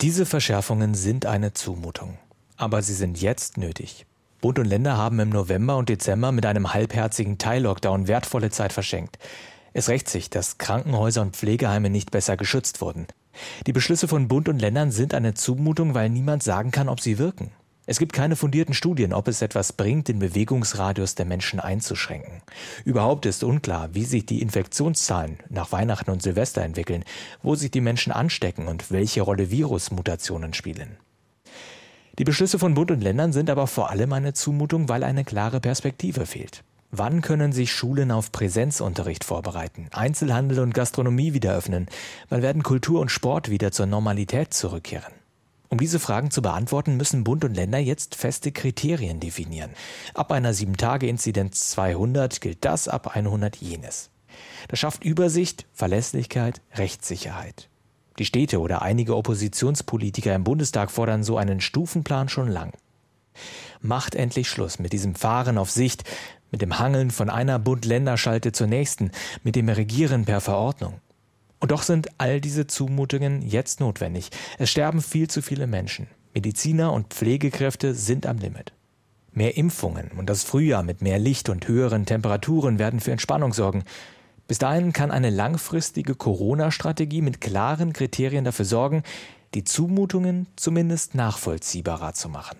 Diese Verschärfungen sind eine Zumutung. Aber sie sind jetzt nötig. Bund und Länder haben im November und Dezember mit einem halbherzigen Teil-Lockdown wertvolle Zeit verschenkt. Es rächt sich, dass Krankenhäuser und Pflegeheime nicht besser geschützt wurden. Die Beschlüsse von Bund und Ländern sind eine Zumutung, weil niemand sagen kann, ob sie wirken. Es gibt keine fundierten Studien, ob es etwas bringt, den Bewegungsradius der Menschen einzuschränken. Überhaupt ist unklar, wie sich die Infektionszahlen nach Weihnachten und Silvester entwickeln, wo sich die Menschen anstecken und welche Rolle Virusmutationen spielen. Die Beschlüsse von Bund und Ländern sind aber vor allem eine Zumutung, weil eine klare Perspektive fehlt. Wann können sich Schulen auf Präsenzunterricht vorbereiten, Einzelhandel und Gastronomie wieder öffnen? Wann werden Kultur und Sport wieder zur Normalität zurückkehren? Um diese Fragen zu beantworten, müssen Bund und Länder jetzt feste Kriterien definieren. Ab einer 7-Tage-Inzidenz 200 gilt das, ab 100 jenes. Das schafft Übersicht, Verlässlichkeit, Rechtssicherheit. Die Städte oder einige Oppositionspolitiker im Bundestag fordern so einen Stufenplan schon lang. Macht endlich Schluss mit diesem Fahren auf Sicht, mit dem Hangeln von einer Bund-Länder-Schalte zur nächsten, mit dem Regieren per Verordnung. Und doch sind all diese Zumutungen jetzt notwendig. Es sterben viel zu viele Menschen. Mediziner und Pflegekräfte sind am Limit. Mehr Impfungen und das Frühjahr mit mehr Licht und höheren Temperaturen werden für Entspannung sorgen. Bis dahin kann eine langfristige Corona-Strategie mit klaren Kriterien dafür sorgen, die Zumutungen zumindest nachvollziehbarer zu machen.